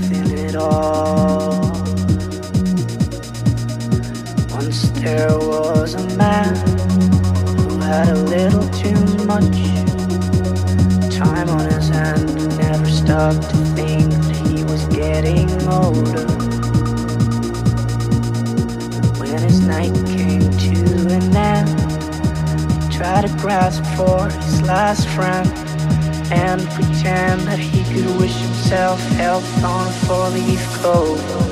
thinking nothing at all. Once there was a man who had a little too much time on his hand and never stopped to think that he was getting older. When his night came to an end, he tried to grasp for his last friend and pretend that he could wish himself health on a four-leaf clover.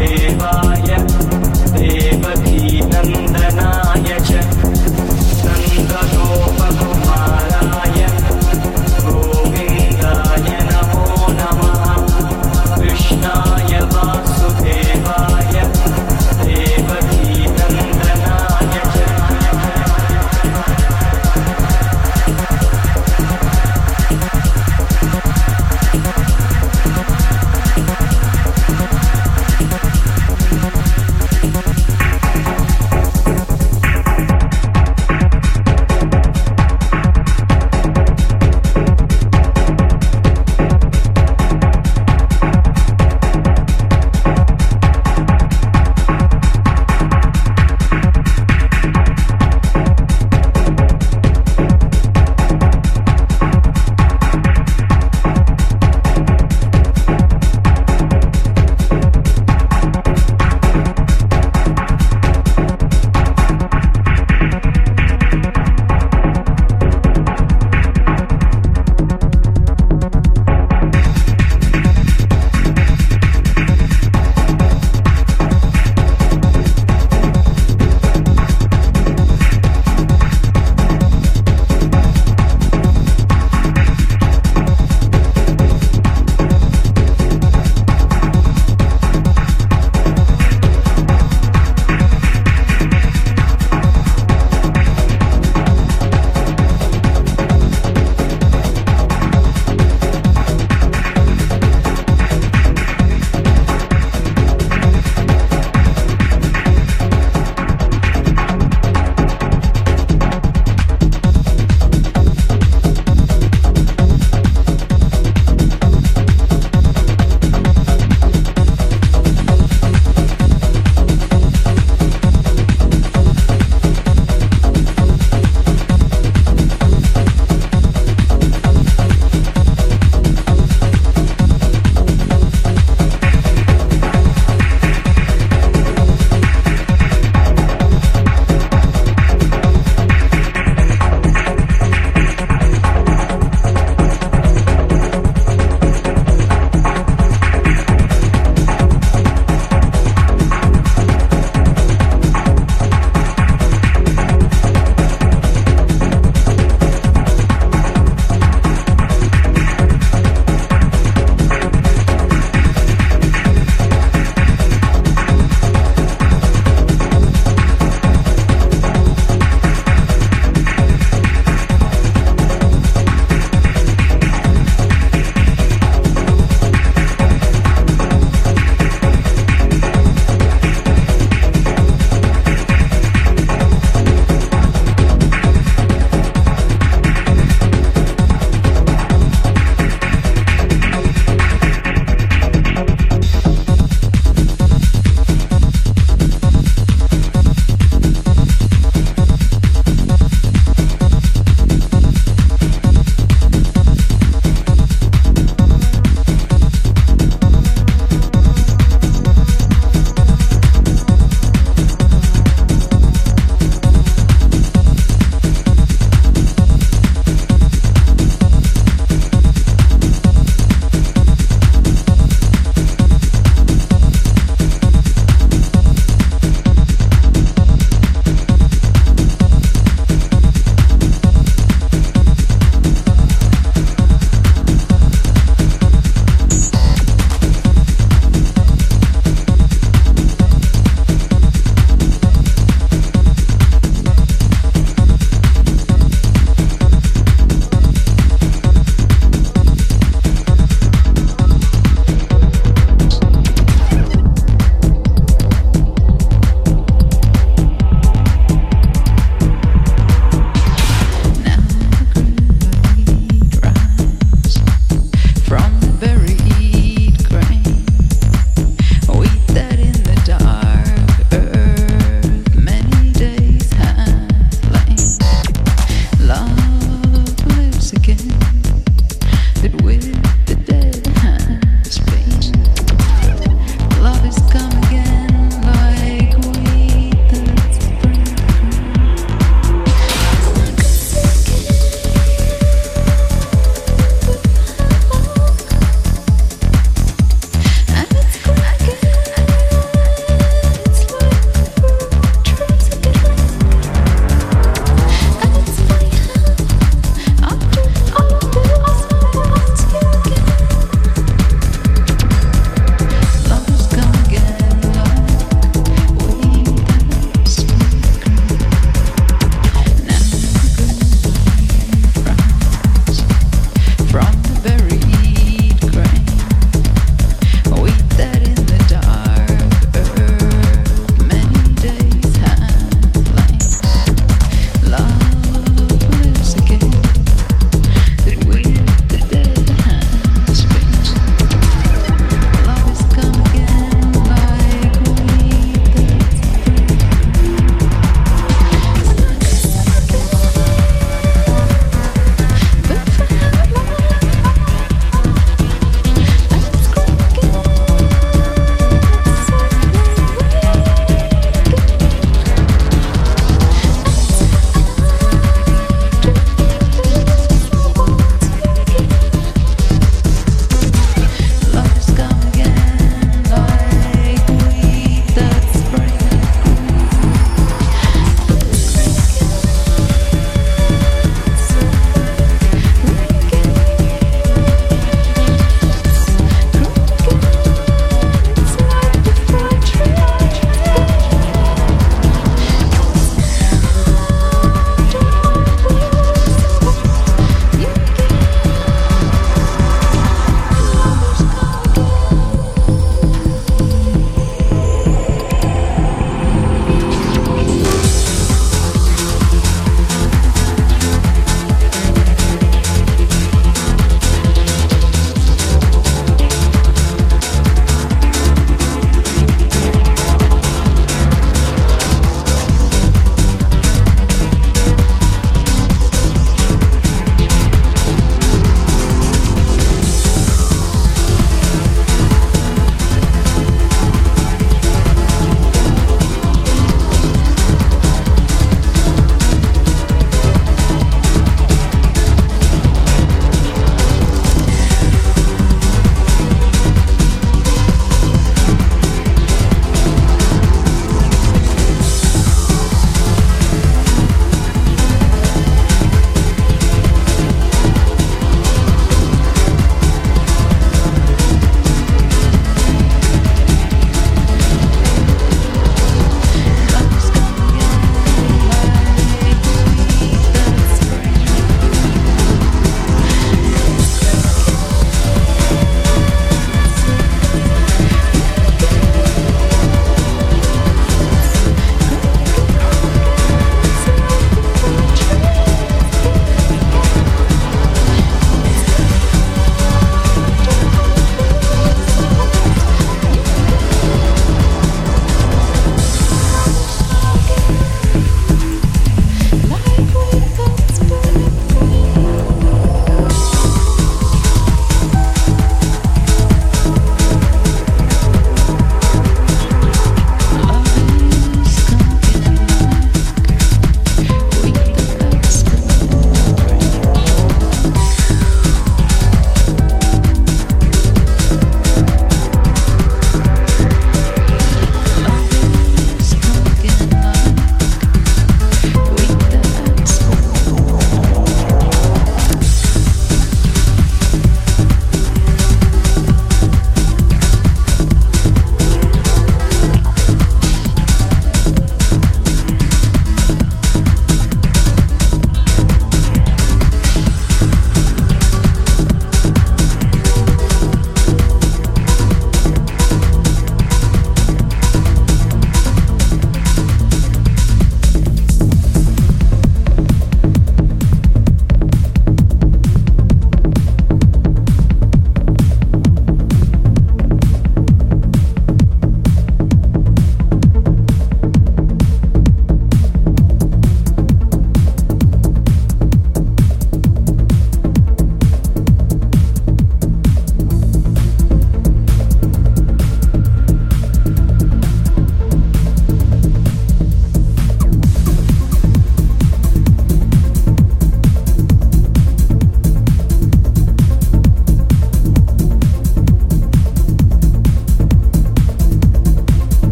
Eva, yeah.